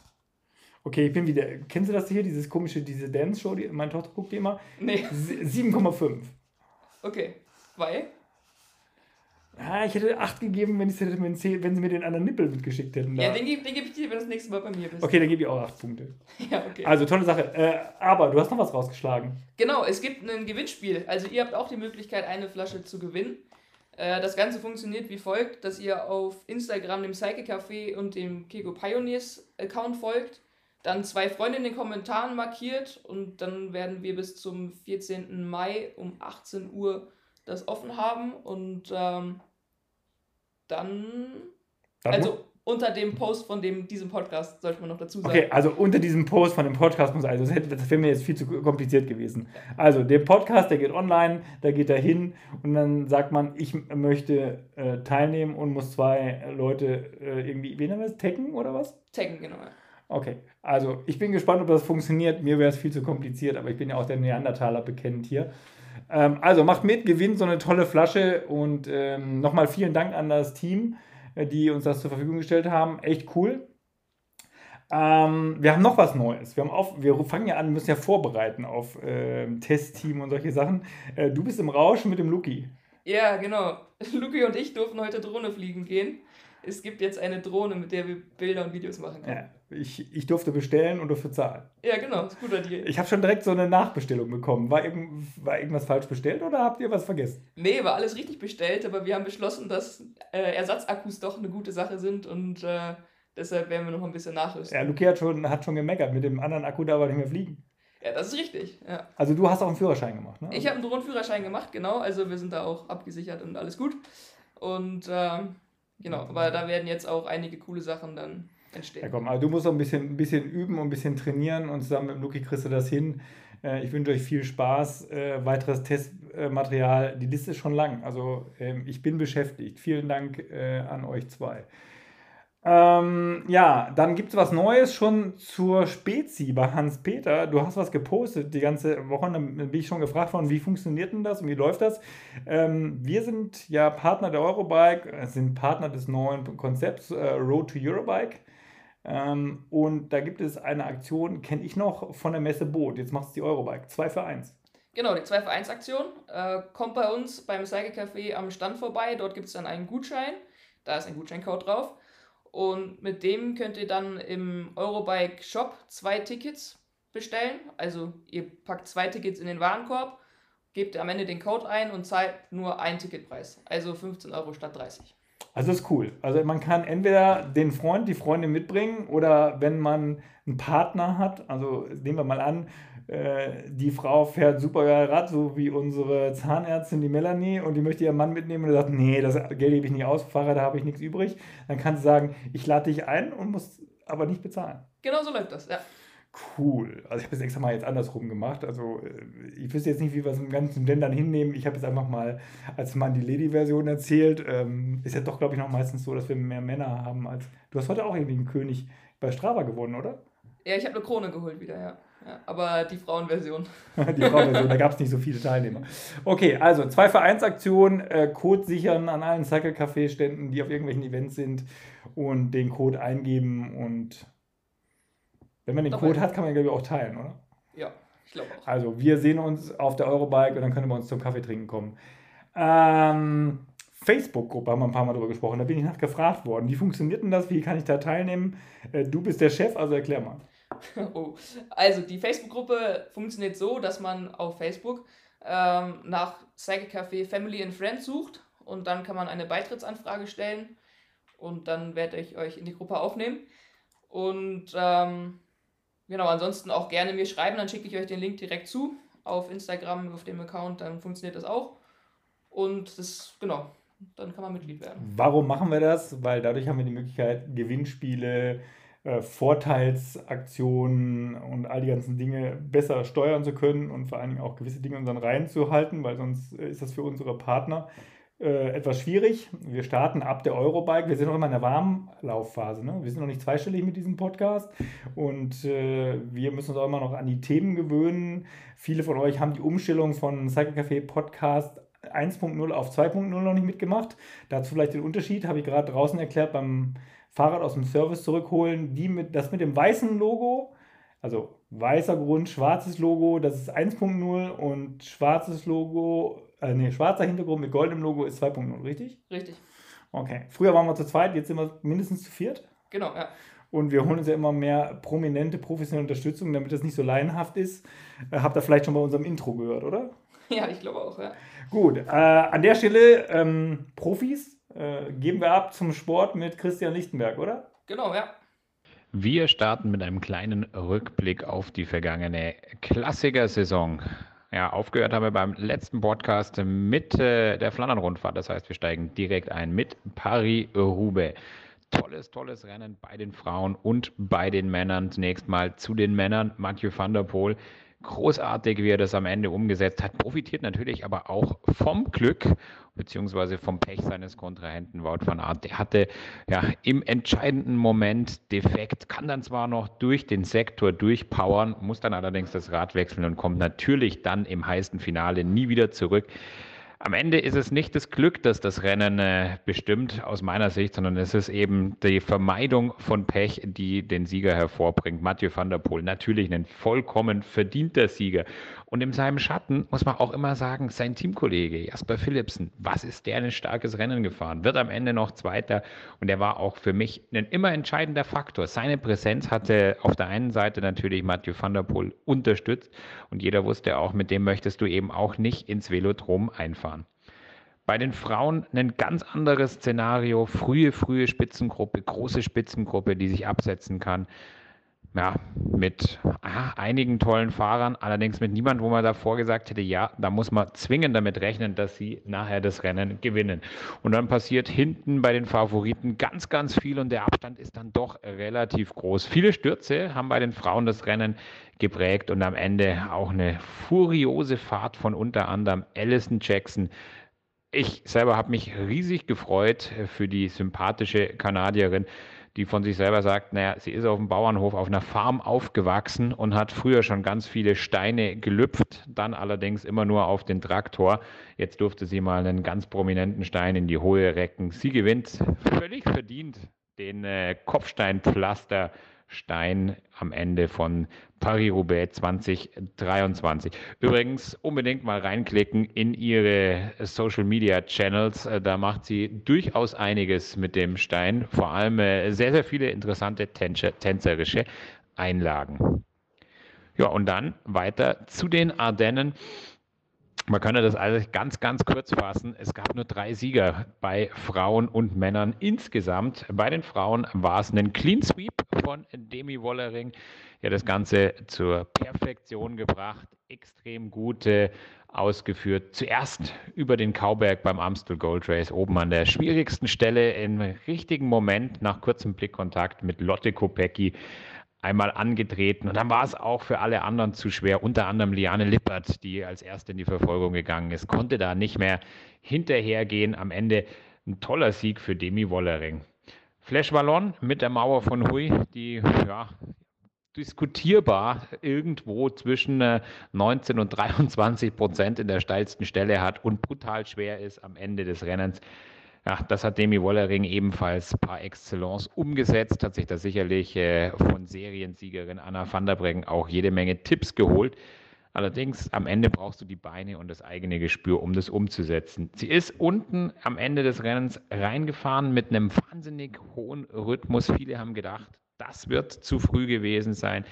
Okay, ich bin wieder. Kennst du das hier, dieses komische, diese Dance-Show? Die, meine Tochter guckt die immer? Nee. 7,5. Okay. Weil? Ah, ich hätte 8 gegeben, wenn, hätte, wenn, sie, wenn sie mir den anderen Nippel mitgeschickt hätten. Ja, den, den gebe ich dir, wenn du das nächste Mal bei mir bist. Okay, dann gebe ich auch 8 Punkte. [laughs] ja, okay. Also tolle Sache. Äh, aber du hast noch was rausgeschlagen. Genau, es gibt ein Gewinnspiel. Also ihr habt auch die Möglichkeit, eine Flasche zu gewinnen. Äh, das Ganze funktioniert wie folgt, dass ihr auf Instagram dem Psyche Café und dem Kego Pioneers Account folgt, dann zwei Freunde in den Kommentaren markiert und dann werden wir bis zum 14. Mai um 18 Uhr das offen haben und ähm, dann, Dann also unter dem Post von dem, diesem Podcast, sollte man noch dazu sagen. Okay, also unter diesem Post von dem Podcast muss also, das, hätte, das wäre mir jetzt viel zu kompliziert gewesen. Also der Podcast, der geht online, da geht er hin und dann sagt man, ich möchte äh, teilnehmen und muss zwei Leute äh, irgendwie, wie nennen wir das, taggen oder was? Taggen, genau. Okay, also ich bin gespannt, ob das funktioniert. Mir wäre es viel zu kompliziert, aber ich bin ja auch der Neandertaler bekennt hier. Ähm, also macht mit, gewinnt so eine tolle Flasche und ähm, nochmal vielen Dank an das Team, äh, die uns das zur Verfügung gestellt haben. Echt cool. Ähm, wir haben noch was Neues. Wir, haben auf, wir fangen ja an, müssen ja vorbereiten auf ähm, Testteam und solche Sachen. Äh, du bist im Rausch mit dem Luki. Ja, genau. [laughs] Luki und ich durften heute Drohne fliegen gehen. Es gibt jetzt eine Drohne, mit der wir Bilder und Videos machen können. Ja, ich, ich durfte bestellen und durfte zahlen. Ja, genau, ist guter Deal. Ich habe schon direkt so eine Nachbestellung bekommen. War, irgend, war irgendwas falsch bestellt oder habt ihr was vergessen? Nee, war alles richtig bestellt, aber wir haben beschlossen, dass äh, Ersatzakkus doch eine gute Sache sind und äh, deshalb werden wir noch ein bisschen nachrüsten. Ja, Luki hat schon, hat schon gemeckert, mit dem anderen Akku darf er nicht mehr fliegen. Ja, das ist richtig. Ja. Also du hast auch einen Führerschein gemacht, ne? Ich habe einen Drohnenführerschein gemacht, genau. Also wir sind da auch abgesichert und alles gut. Und äh, genau, aber da werden jetzt auch einige coole Sachen dann entstehen. Ja, komm, also du musst auch ein bisschen, ein bisschen üben und ein bisschen trainieren und zusammen mit Luki kriegst du das hin. Äh, ich wünsche euch viel Spaß, äh, weiteres Testmaterial. Die Liste ist schon lang, also ähm, ich bin beschäftigt. Vielen Dank äh, an euch zwei. Ähm, ja, dann gibt es was Neues schon zur Spezi bei Hans-Peter. Du hast was gepostet die ganze Woche. Dann bin ich schon gefragt worden, wie funktioniert denn das und wie läuft das? Ähm, wir sind ja Partner der Eurobike, sind Partner des neuen Konzepts äh, Road to Eurobike. Ähm, und da gibt es eine Aktion, kenne ich noch, von der Messe Boot. Jetzt macht es die Eurobike. 2 für 1. Genau, die 2 für 1 Aktion. Äh, kommt bei uns beim Cycle Café am Stand vorbei. Dort gibt es dann einen Gutschein. Da ist ein Gutscheincode drauf. Und mit dem könnt ihr dann im Eurobike Shop zwei Tickets bestellen. Also ihr packt zwei Tickets in den Warenkorb, gebt am Ende den Code ein und zahlt nur einen Ticketpreis. Also 15 Euro statt 30. Also ist cool. Also man kann entweder den Freund, die Freundin mitbringen oder wenn man einen Partner hat, also nehmen wir mal an, äh, die Frau fährt super geil Rad, so wie unsere Zahnärztin, die Melanie, und die möchte ihren Mann mitnehmen und sagt, nee, das Geld gebe ich nicht aus, Fahrrad, da habe ich nichts übrig. Dann kann sie sagen, ich lade dich ein und muss aber nicht bezahlen. Genau so läuft das, ja. Cool. Also ich habe es extra mal jetzt andersrum gemacht. Also äh, ich wüsste jetzt nicht, wie wir es im ganzen Ländern hinnehmen. Ich habe es einfach mal als Mann die Lady-Version erzählt. Ähm, ist ja doch, glaube ich, noch meistens so, dass wir mehr Männer haben als. Du hast heute auch irgendwie einen König bei Strava gewonnen, oder? Ja, ich habe eine Krone geholt wieder, ja. Ja, aber die Frauenversion. [laughs] die Frauenversion, da gab es nicht so viele Teilnehmer. Okay, also zwei Vereinsaktionen, äh, Code sichern an allen Cycle Café Ständen, die auf irgendwelchen Events sind und den Code eingeben und wenn man den Doch, Code hat, kann man ihn glaube ich auch teilen, oder? Ja, ich glaube auch. Also wir sehen uns auf der Eurobike und dann können wir uns zum Kaffee trinken kommen. Ähm, Facebook-Gruppe haben wir ein paar Mal drüber gesprochen. Da bin ich nach gefragt worden. Wie funktioniert denn das? Wie kann ich da teilnehmen? Äh, du bist der Chef, also erklär mal. [laughs] Oh. Also die Facebook-Gruppe funktioniert so, dass man auf Facebook ähm, nach Cycle Café Family and Friends sucht und dann kann man eine Beitrittsanfrage stellen und dann werde ich euch in die Gruppe aufnehmen. Und ähm, genau, ansonsten auch gerne mir schreiben, dann schicke ich euch den Link direkt zu auf Instagram, auf dem Account, dann funktioniert das auch. Und das, genau, dann kann man Mitglied werden. Warum machen wir das? Weil dadurch haben wir die Möglichkeit, Gewinnspiele, äh, Vorteilsaktionen und all die ganzen Dinge besser steuern zu können und vor allen Dingen auch gewisse Dinge in unseren Reihen zu halten, weil sonst äh, ist das für unsere Partner äh, etwas schwierig. Wir starten ab der Eurobike. Wir sind noch immer in der Warmlaufphase. Ne? Wir sind noch nicht zweistellig mit diesem Podcast und äh, wir müssen uns auch immer noch an die Themen gewöhnen. Viele von euch haben die Umstellung von Cycle Café Podcast 1.0 auf 2.0 noch nicht mitgemacht. Dazu vielleicht den Unterschied, habe ich gerade draußen erklärt, beim Fahrrad aus dem Service zurückholen. Die mit, das mit dem weißen Logo, also weißer Grund, schwarzes Logo, das ist 1.0 und schwarzes Logo, äh, nee, schwarzer Hintergrund mit goldenem Logo ist 2.0, richtig? Richtig. Okay. Früher waren wir zu zweit, jetzt sind wir mindestens zu viert. Genau, ja. Und wir holen uns ja immer mehr prominente, professionelle Unterstützung, damit das nicht so laienhaft ist. Äh, habt ihr vielleicht schon bei unserem Intro gehört, oder? [laughs] Ja, ich glaube auch, ja. Gut, äh, an der Stelle ähm, Profis äh, geben wir ab zum Sport mit Christian Lichtenberg, oder? Genau, ja. Wir starten mit einem kleinen Rückblick auf die vergangene Klassiker-Saison. Ja, aufgehört haben wir beim letzten Podcast mit äh, der Flandern-Rundfahrt. Das heißt, wir steigen direkt ein mit Paris-Roubaix. Tolles, tolles Rennen bei den Frauen und bei den Männern. Zunächst mal zu den Männern. Mathieu van der Poel großartig, wie er das am Ende umgesetzt hat. Profitiert natürlich aber auch vom Glück beziehungsweise vom Pech seines Kontrahenten Wout van Aert. Der hatte ja im entscheidenden Moment defekt, kann dann zwar noch durch den Sektor durchpowern, muss dann allerdings das Rad wechseln und kommt natürlich dann im heißen Finale nie wieder zurück. Am Ende ist es nicht das Glück, das das Rennen äh, bestimmt, aus meiner Sicht, sondern es ist eben die Vermeidung von Pech, die den Sieger hervorbringt. Mathieu van der Poel, natürlich ein vollkommen verdienter Sieger. Und in seinem Schatten muss man auch immer sagen, sein Teamkollege Jasper Philipsen, was ist der ein starkes Rennen gefahren, wird am Ende noch Zweiter? Und er war auch für mich ein immer entscheidender Faktor. Seine Präsenz hatte auf der einen Seite natürlich Mathieu van der Poel unterstützt. Und jeder wusste auch, mit dem möchtest du eben auch nicht ins Velodrom einfahren. Bei den Frauen ein ganz anderes Szenario, frühe, frühe Spitzengruppe, große Spitzengruppe, die sich absetzen kann ja, mit aha, einigen tollen Fahrern, allerdings mit niemandem, wo man davor gesagt hätte, ja, da muss man zwingend damit rechnen, dass sie nachher das Rennen gewinnen. Und dann passiert hinten bei den Favoriten ganz, ganz viel und der Abstand ist dann doch relativ groß. Viele Stürze haben bei den Frauen das Rennen geprägt und am Ende auch eine furiose Fahrt von unter anderem Alison Jackson. Ich selber habe mich riesig gefreut für die sympathische Kanadierin die von sich selber sagt, naja, sie ist auf dem Bauernhof auf einer Farm aufgewachsen und hat früher schon ganz viele Steine gelüpft, dann allerdings immer nur auf den Traktor. Jetzt durfte sie mal einen ganz prominenten Stein in die Hohe recken. Sie gewinnt völlig verdient den äh, Kopfsteinpflaster Stein am Ende von Paris-Roubaix 2023. Übrigens unbedingt mal reinklicken in ihre Social Media Channels. Äh, da macht sie durchaus einiges mit dem Stein. Vor allem äh, sehr, sehr viele interessante tänzerische Einlagen. Ja, und dann weiter zu den Ardennen. Man könnte das alles ganz, ganz kurz fassen. Es gab nur drei Sieger bei Frauen und Männern insgesamt. Bei den Frauen war es ein Clean Sweep von Demi Wollering. Ja, das Ganze zur Perfektion gebracht. Extrem gute ausgeführt. Zuerst über den Kauberg beim Amstel Gold Race, oben an der schwierigsten Stelle im richtigen Moment nach kurzem Blickkontakt mit Lotte Kopecki einmal angetreten. Und dann war es auch für alle anderen zu schwer, unter anderem Liane Lippert, die als erste in die Verfolgung gegangen ist, konnte da nicht mehr hinterhergehen. Am Ende ein toller Sieg für Demi Wollering. Flash Wallon mit der Mauer von Hui, die ja, diskutierbar irgendwo zwischen 19 äh, und 23 Prozent in der steilsten Stelle hat und brutal schwer ist am Ende des Rennens. Ja, das hat Demi Wollering ebenfalls par excellence umgesetzt, hat sich da sicherlich äh, von Seriensiegerin Anna van der Breggen auch jede Menge Tipps geholt. Allerdings am Ende brauchst du die Beine und das eigene Gespür, um das umzusetzen. Sie ist unten am Ende des Rennens reingefahren mit einem wahnsinnig hohen Rhythmus. Viele haben gedacht, das wird zu früh gewesen sein.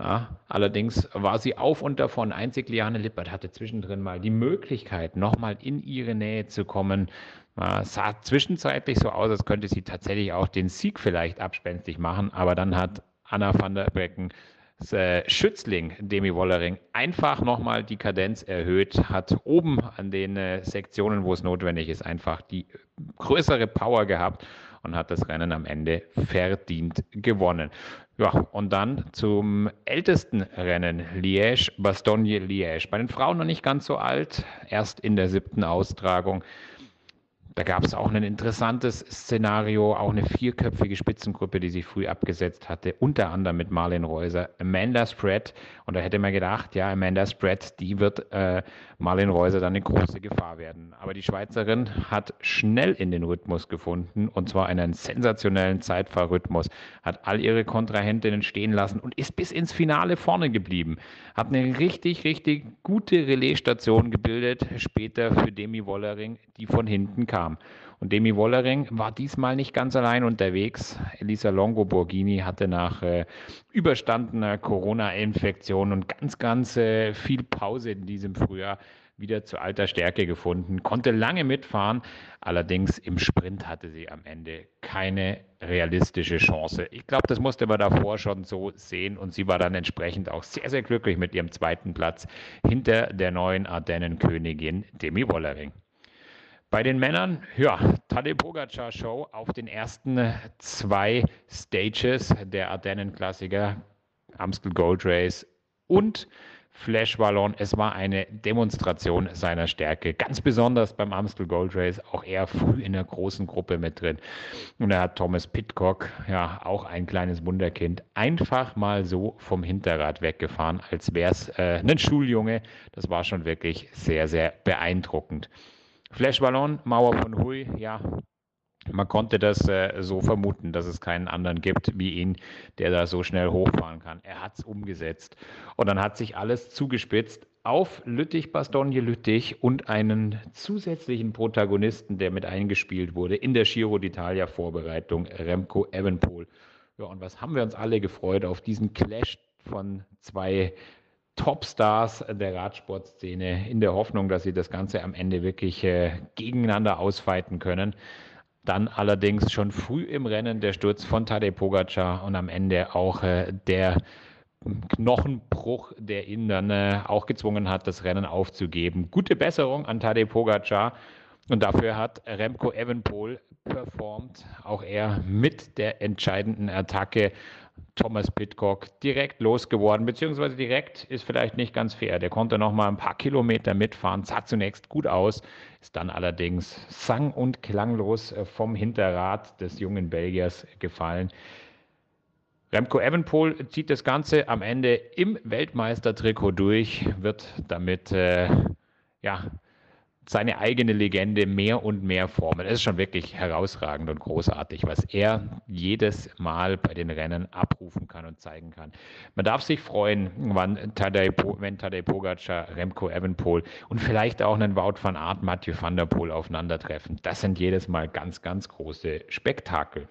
Ja, allerdings war sie auf und davon. Einzig Liane Lippert hatte zwischendrin mal die Möglichkeit, nochmal in ihre Nähe zu kommen. Ja, sah zwischenzeitlich so aus, als könnte sie tatsächlich auch den Sieg vielleicht abspenstig machen, aber dann hat Anna van der Becken äh, Schützling Demi Wollering einfach nochmal die Kadenz erhöht, hat oben an den äh, Sektionen, wo es notwendig ist, einfach die größere Power gehabt und hat das Rennen am Ende verdient gewonnen. Ja, und dann zum ältesten Rennen, Liège, Bastogne Liège. Bei den Frauen noch nicht ganz so alt, erst in der siebten Austragung. Da gab es auch ein interessantes Szenario, auch eine vierköpfige Spitzengruppe, die sich früh abgesetzt hatte, unter anderem mit Marlin Reuser, Amanda Spread. Und da hätte man gedacht, ja, Amanda Spread, die wird äh, Marlin Reuser dann eine große Gefahr werden. Aber die Schweizerin hat schnell in den Rhythmus gefunden und zwar einen sensationellen Zeitfahrrhythmus, hat all ihre Kontrahentinnen stehen lassen und ist bis ins Finale vorne geblieben. Hat eine richtig, richtig gute Relaisstation gebildet, später für Demi Wollering, die von hinten kam. Und Demi Wollering war diesmal nicht ganz allein unterwegs. Elisa Longo Borghini hatte nach äh, überstandener Corona-Infektion und ganz, ganz äh, viel Pause in diesem Frühjahr wieder zu alter Stärke gefunden, konnte lange mitfahren, allerdings im Sprint hatte sie am Ende keine realistische Chance. Ich glaube, das musste man davor schon so sehen und sie war dann entsprechend auch sehr, sehr glücklich mit ihrem zweiten Platz hinter der neuen Ardennen-Königin Demi Wollering. Bei den Männern, ja, Tadej Pogacar Show auf den ersten zwei Stages der Ardennen-Klassiker, Amstel Gold Race und Flash Ballon. Es war eine Demonstration seiner Stärke. Ganz besonders beim Amstel Gold Race, auch er früh in der großen Gruppe mit drin. Und er hat Thomas Pitcock, ja, auch ein kleines Wunderkind, einfach mal so vom Hinterrad weggefahren, als wäre es äh, ein Schuljunge. Das war schon wirklich sehr, sehr beeindruckend. Flashballon, Mauer von Hui, ja, man konnte das äh, so vermuten, dass es keinen anderen gibt wie ihn, der da so schnell hochfahren kann. Er hat es umgesetzt. Und dann hat sich alles zugespitzt auf Lüttich, Bastogne Lüttich und einen zusätzlichen Protagonisten, der mit eingespielt wurde in der Giro d'Italia Vorbereitung, Remco Evenpol. Ja, und was haben wir uns alle gefreut auf diesen Clash von zwei Topstars der Radsportszene in der Hoffnung, dass sie das Ganze am Ende wirklich äh, gegeneinander ausfeiten können. Dann allerdings schon früh im Rennen der Sturz von Tadej Pogacar und am Ende auch äh, der Knochenbruch, der ihn dann äh, auch gezwungen hat, das Rennen aufzugeben. Gute Besserung an Tadej Pogacar und dafür hat Remco Evenpol performt, auch er mit der entscheidenden Attacke Thomas Pitcock direkt losgeworden, beziehungsweise direkt ist vielleicht nicht ganz fair. Der konnte noch mal ein paar Kilometer mitfahren, sah zunächst gut aus, ist dann allerdings sang- und klanglos äh, vom Hinterrad des jungen Belgiers gefallen. Remco Evenpol zieht das Ganze am Ende im Weltmeistertrikot durch, wird damit äh, ja, seine eigene Legende mehr und mehr formen. Es ist schon wirklich herausragend und großartig, was er jedes Mal bei den Rennen abrufen kann und zeigen kann. Man darf sich freuen, wann Tadej, wenn Tadej Pogacar, Remco Evenpol und vielleicht auch einen Wout van Aert, Mathieu van der Poel aufeinandertreffen. Das sind jedes Mal ganz, ganz große Spektakel.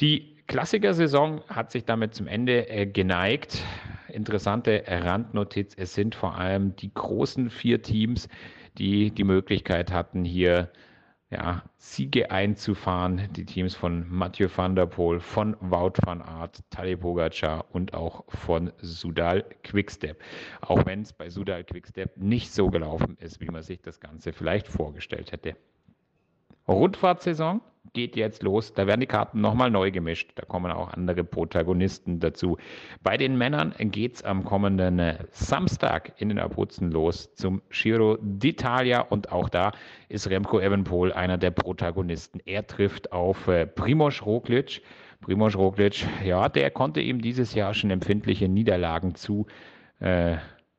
Die Klassiker-Saison hat sich damit zum Ende äh, geneigt. Interessante Randnotiz, es sind vor allem die großen vier Teams, die die Möglichkeit hatten, hier ja, Siege einzufahren. Die Teams von Mathieu van der Poel, von Wout van Aert, Tadej Pogacar und auch von Sudal Quickstep. Auch wenn es bei Sudal Quickstep nicht so gelaufen ist, wie man sich das Ganze vielleicht vorgestellt hätte. Rundfahrtsaison geht jetzt los. Da werden die Karten nochmal neu gemischt. Da kommen auch andere Protagonisten dazu. Bei den Männern geht es am kommenden äh, Samstag in den Abruzzen los zum Giro d'Italia und auch da ist Remco Evenpol einer der Protagonisten. Er trifft auf äh, Primoz Roglic. Primoz Roglic, ja, der konnte ihm dieses Jahr schon empfindliche Niederlagen zu äh,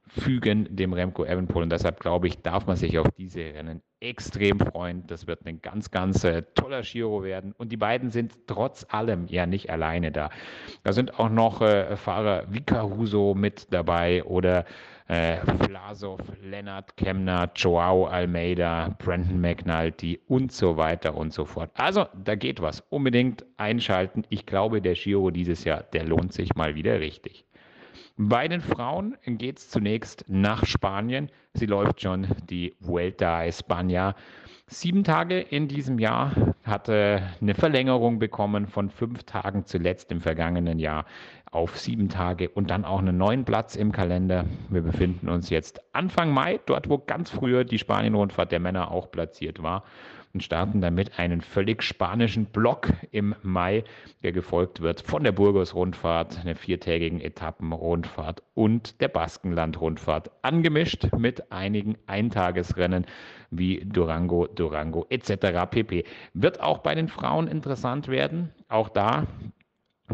fügen dem Remco Evenpol. Und deshalb glaube ich, darf man sich auf diese Rennen extrem freuen. Das wird ein ganz, ganz äh, toller Giro werden. Und die beiden sind trotz allem ja nicht alleine da. Da sind auch noch äh, Fahrer wie Caruso mit dabei oder äh, Vlasov, Lennart Kemner, Joao Almeida, Brandon McNulty und so weiter und so fort. Also da geht was. Unbedingt einschalten. Ich glaube, der Giro dieses Jahr, der lohnt sich mal wieder richtig. Bei den Frauen geht es zunächst nach Spanien. Sie läuft schon die Vuelta a España. Sieben Tage in diesem Jahr hatte eine Verlängerung bekommen von fünf Tagen zuletzt im vergangenen Jahr auf sieben Tage und dann auch einen neuen Platz im Kalender. Wir befinden uns jetzt Anfang Mai, dort wo ganz früher die Spanien-Rundfahrt der Männer auch platziert war und starten damit einen völlig spanischen Block im Mai, der gefolgt wird von der Burgos-Rundfahrt, einer viertägigen Etappenrundfahrt und der Baskenland-Rundfahrt, angemischt mit einigen Eintagesrennen wie Durango, Durango etc. pp. Wird auch bei den Frauen interessant werden. Auch da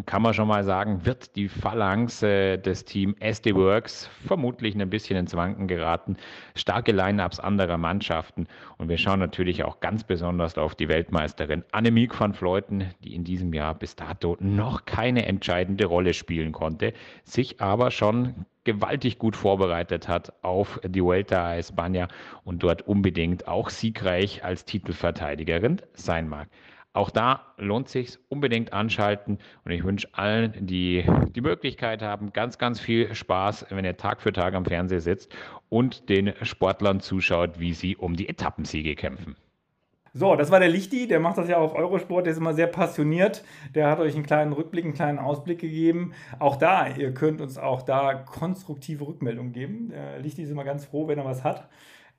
kann man schon mal sagen, wird die Phalanx äh, des Team SD Works vermutlich ein bisschen ins Wanken geraten. Starke Lineups anderer Mannschaften. Und wir schauen natürlich auch ganz besonders auf die Weltmeisterin Annemiek van Fleuten, die in diesem Jahr bis dato noch keine entscheidende Rolle spielen konnte, sich aber schon gewaltig gut vorbereitet hat auf die Vuelta a España und dort unbedingt auch siegreich als Titelverteidigerin sein mag. Auch da lohnt sich unbedingt anschalten und ich wünsche allen, die die Möglichkeit haben, ganz, ganz viel Spaß, wenn ihr Tag für Tag am Fernseher sitzt und den Sportlern zuschaut, wie sie um die Etappensiege kämpfen. So, das war der Lichti, der macht das ja auf Eurosport, der ist immer sehr passioniert. Der hat euch einen kleinen Rückblick, einen kleinen Ausblick gegeben. Auch da, ihr könnt uns auch da konstruktive Rückmeldungen geben. Der Lichti ist immer ganz froh, wenn er was hat.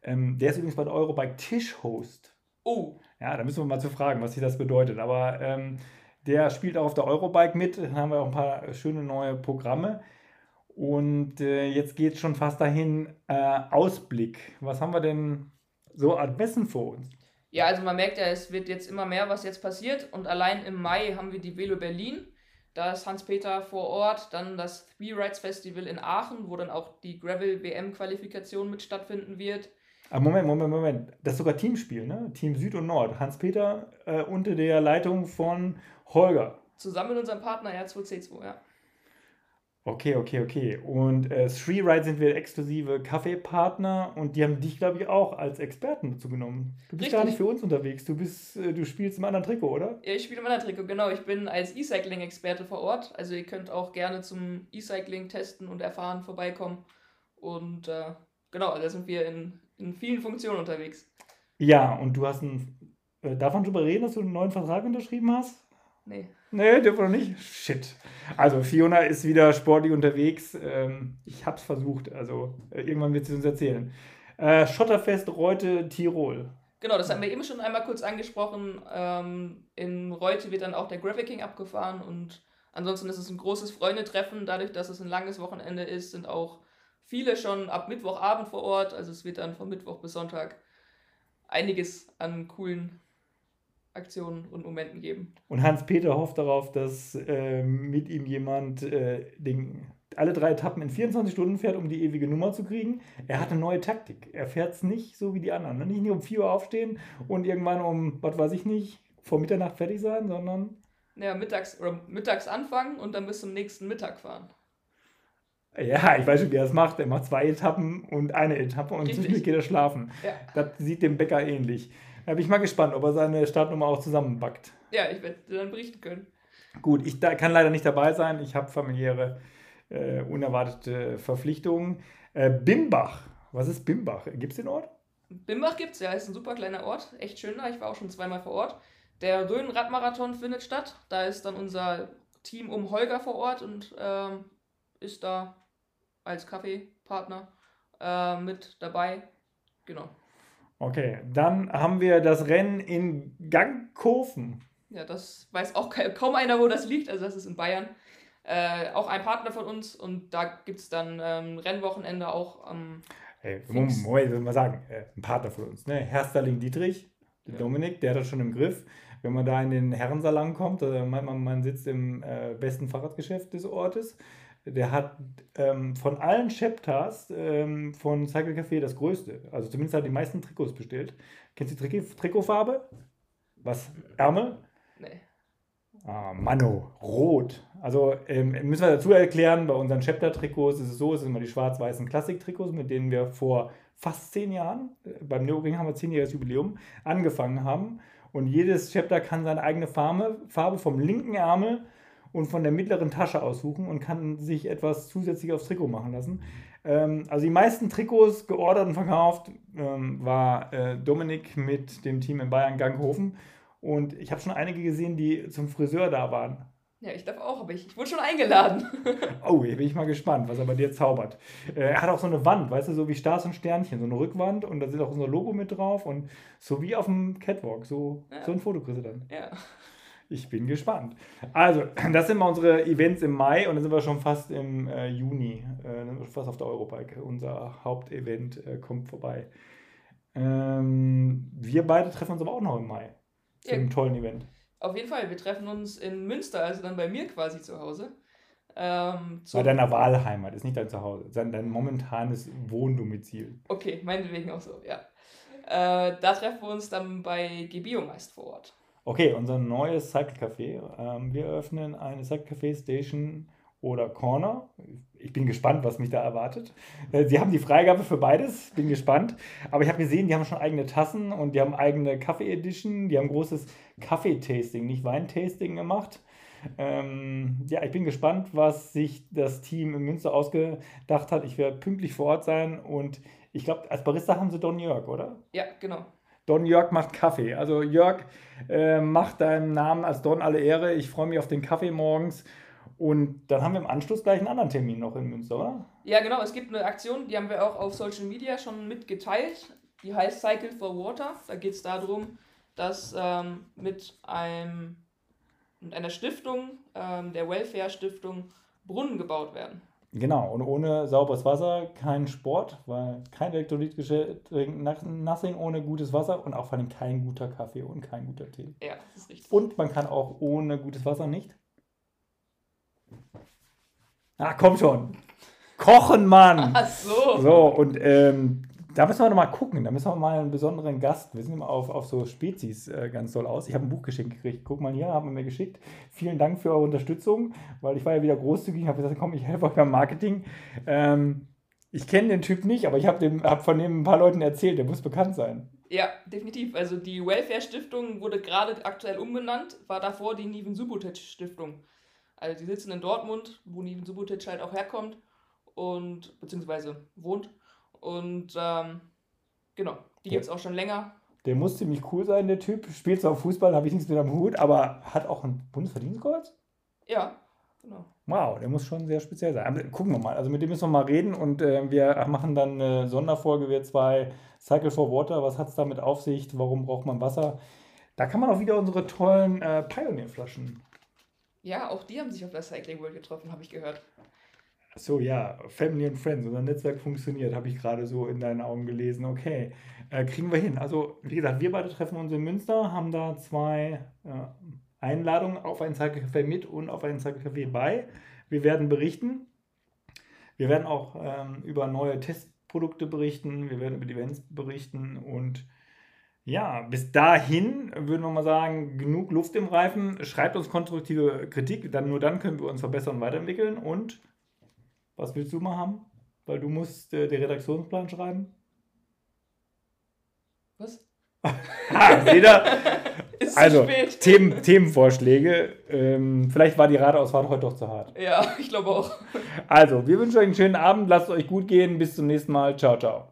Ähm, der ist übrigens bei der Eurobike Tischhost. Oh. Ja, da müssen wir mal zu fragen, was sich das bedeutet. Aber ähm, der spielt auch auf der Eurobike mit. Da haben wir auch ein paar schöne neue Programme. Und äh, jetzt geht es schon fast dahin. Äh, Ausblick. Was haben wir denn so an Messen vor uns? Ja, also man merkt ja, es wird jetzt immer mehr, was jetzt passiert. Und allein im Mai haben wir die Velo Berlin. Da ist Hans-Peter vor Ort. Dann das Three Rides Festival in Aachen, wo dann auch die Gravel WM-Qualifikation mit stattfinden wird. Aber Moment, Moment, Moment. Das ist sogar Teamspiel, ne? Team Süd und Nord. Hans-Peter äh, unter der Leitung von Holger. Zusammen mit unserem Partner R2C2, ja. Okay, okay, okay. Und äh, Three Ride sind wir exklusive Kaffeepartner und die haben dich, glaube ich, auch als Experten dazu genommen. Du bist Richtig. gar nicht für uns unterwegs. Du bist, äh, du spielst im anderen Trikot, oder? Ja, ich spiele im anderen Trikot, genau. Ich bin als E-Cycling-Experte vor Ort. Also ihr könnt auch gerne zum E-Cycling testen und erfahren vorbeikommen. Und äh, genau, da sind wir in in vielen Funktionen unterwegs. Ja, und du hast einen. Äh, darf man drüber reden, dass du einen neuen Vertrag unterschrieben hast? Nee. Nee, dürfen wir noch nicht? Shit. Also Fiona ist wieder sportlich unterwegs. Ähm, ich hab's versucht, also äh, irgendwann wird sie uns erzählen. Äh, Schotterfest Reute, Tirol. Genau, das haben wir eben schon einmal kurz angesprochen. Ähm, in Reute wird dann auch der Graphic King abgefahren und ansonsten ist es ein großes Freundetreffen. Dadurch, dass es ein langes Wochenende ist, sind auch viele schon ab Mittwochabend vor Ort. Also es wird dann von Mittwoch bis Sonntag einiges an coolen Aktionen und Momenten geben. Und Hans-Peter hofft darauf, dass äh, mit ihm jemand äh, den, alle drei Etappen in 24 Stunden fährt, um die ewige Nummer zu kriegen. Er hat eine neue Taktik. Er fährt es nicht so wie die anderen. Ne? Nicht, nicht um 4 Uhr aufstehen und irgendwann um, was weiß ich nicht, vor Mitternacht fertig sein, sondern. Ja, mittags, oder mittags anfangen und dann bis zum nächsten Mittag fahren. Ja, ich weiß schon, wie er das macht. Er macht zwei Etappen und eine Etappe und zwischendurch geht er schlafen. Ja. Das sieht dem Bäcker ähnlich. Da bin ich mal gespannt, ob er seine Startnummer auch zusammenbackt. Ja, ich werde dann berichten können. Gut, ich da, kann leider nicht dabei sein. Ich habe familiäre, äh, unerwartete Verpflichtungen. Äh, Bimbach. Was ist Bimbach? Gibt es den Ort? Bimbach gibt es, ja. Ist ein super kleiner Ort. Echt schön da. Ich war auch schon zweimal vor Ort. Der Rhön-Radmarathon findet statt. Da ist dann unser Team um Holger vor Ort und ähm, ist da als Kaffeepartner äh, mit dabei. Genau. Okay, dann haben wir das Rennen in Gangkofen. Ja, das weiß auch kaum einer, wo das liegt. Also das ist in Bayern. Äh, auch ein Partner von uns und da gibt es dann ähm, Rennwochenende auch am. Hey, Moment, ich will mal sagen, äh, ein Partner von uns, ne? Herr Dietrich, ja. Dominik, der hat das schon im Griff. wenn man da in den Herrensalon kommt, also meint man, man sitzt im äh, besten Fahrradgeschäft des Ortes. Der hat ähm, von allen Chapters ähm, von Cycle Café das größte. Also zumindest hat die meisten Trikots bestellt. Kennst du die Trikot Trikotfarbe? Was? Ärmel? Nee. Ah, Mano, rot. Also ähm, müssen wir dazu erklären, bei unseren Chapter-Trikots ist es so, es sind immer die schwarz-weißen Klassik-Trikots, mit denen wir vor fast zehn Jahren, äh, beim Nürburgring haben wir zehnjähriges Jubiläum, angefangen haben. Und jedes Chapter kann seine eigene Farbe, Farbe vom linken Ärmel und von der mittleren Tasche aussuchen und kann sich etwas zusätzlich aufs Trikot machen lassen. Ähm, also die meisten Trikots geordert und verkauft ähm, war äh, Dominik mit dem Team in Bayern Ganghofen. Und ich habe schon einige gesehen, die zum Friseur da waren. Ja, ich darf auch, aber ich, ich wurde schon eingeladen. [laughs] oh, hier bin ich mal gespannt, was er bei dir zaubert. Äh, er hat auch so eine Wand, weißt du, so wie Stars und Sternchen, so eine Rückwand und da ist auch unser Logo mit drauf und so wie auf dem Catwalk, so, ja. so ein Foto kriegst du dann. Ja. Ich bin gespannt. Also, [clears throat] das sind mal unsere Events im Mai und dann sind wir schon fast im äh, Juni, äh, fast auf der Eurobike. Unser Hauptevent äh, kommt vorbei. Ähm, wir beide treffen uns aber auch noch im Mai. Ja. einem tollen Event. Auf jeden Fall, wir treffen uns in Münster, also dann bei mir quasi zu Hause. Ähm, bei deiner Wahlheimat, ist nicht dein Zuhause, sondern dein momentanes Wohndomizil. Okay, meinetwegen auch so, ja. Äh, da treffen wir uns dann bei Gebio meist vor Ort. Okay, unser neues Cycle Café. Ähm, wir öffnen eine Cycle Café Station oder Corner. Ich bin gespannt, was mich da erwartet. Äh, sie haben die Freigabe für beides, bin gespannt. Aber ich habe gesehen, die haben schon eigene Tassen und die haben eigene Kaffee-Edition. Die haben großes Kaffee-Tasting, nicht Wein-Tasting gemacht. Ähm, ja, ich bin gespannt, was sich das Team in Münster ausgedacht hat. Ich werde pünktlich vor Ort sein und ich glaube, als Barista haben sie Don Jörg, oder? Ja, genau. Don Jörg macht Kaffee. Also Jörg äh, macht deinem Namen als Don alle Ehre. Ich freue mich auf den Kaffee morgens und dann haben wir im Anschluss gleich einen anderen Termin noch in Münster, oder? Ja, genau. Es gibt eine Aktion, die haben wir auch auf Social Media schon mitgeteilt. Die heißt Cycle for Water. Da geht es darum, dass ähm, mit, einem, mit einer Stiftung, ähm, der Welfare Stiftung, Brunnen gebaut werden. Genau, und ohne sauberes Wasser kein Sport, weil kein Elektrolytgetränk, nothing ohne gutes Wasser und auch vor allem kein guter Kaffee und kein guter Tee. Ja, das ist richtig. Und man kann auch ohne gutes Wasser nicht Ach, komm schon. Kochen, Mann. Ach so. So, und ähm, da müssen wir noch mal gucken. Da müssen wir mal einen besonderen Gast. Wir sind immer auf, auf so Spezies äh, ganz toll aus. Ich habe ein Buch geschenkt gekriegt. Guck mal hier, haben wir mir geschickt. Vielen Dank für eure Unterstützung, weil ich war ja wieder großzügig. Ich habe gesagt, komm, ich helfe euch beim Marketing. Ähm, ich kenne den Typ nicht, aber ich habe hab von dem ein paar Leuten erzählt. Der muss bekannt sein. Ja, definitiv. Also die Welfare Stiftung wurde gerade aktuell umbenannt, war davor die Niven Subotic Stiftung. Also die sitzen in Dortmund, wo Niven Subotic halt auch herkommt und beziehungsweise wohnt. Und ähm, genau, die gibt es auch schon länger. Der muss ziemlich cool sein, der Typ. Spielt zwar Fußball, habe ich nichts mit am Hut, aber hat auch ein Bundesverdienstkreuz? Ja, genau. Wow, der muss schon sehr speziell sein. Aber gucken wir mal. Also mit dem müssen wir mal reden und äh, wir machen dann eine Sonderfolge, wir zwei Cycle for Water. Was hat es damit auf sich? Warum braucht man Wasser? Da kann man auch wieder unsere tollen äh, Pioneer-Flaschen ja, auch die haben sich auf der Cycling World getroffen, habe ich gehört. So, ja, Family and Friends, unser Netzwerk funktioniert, habe ich gerade so in deinen Augen gelesen. Okay, äh, kriegen wir hin. Also, wie gesagt, wir beide treffen uns in Münster, haben da zwei äh, Einladungen auf ein Cycle mit und auf ein Cycle bei. Wir werden berichten. Wir werden auch ähm, über neue Testprodukte berichten, wir werden über die Events berichten und ja, bis dahin würden wir mal sagen, genug Luft im Reifen. Schreibt uns konstruktive Kritik, dann nur dann können wir uns verbessern und weiterentwickeln. Und was willst du mal haben? Weil du musst äh, den Redaktionsplan schreiben. Was? [laughs] jeder. [laughs] Ist also, Themen, Themenvorschläge. Ähm, vielleicht war die Radeausfahrt heute doch zu hart. Ja, ich glaube auch. Also, wir wünschen euch einen schönen Abend. Lasst es euch gut gehen. Bis zum nächsten Mal. Ciao, ciao.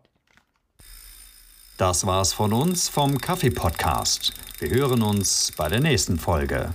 Das war's von uns vom Kaffee Podcast. Wir hören uns bei der nächsten Folge.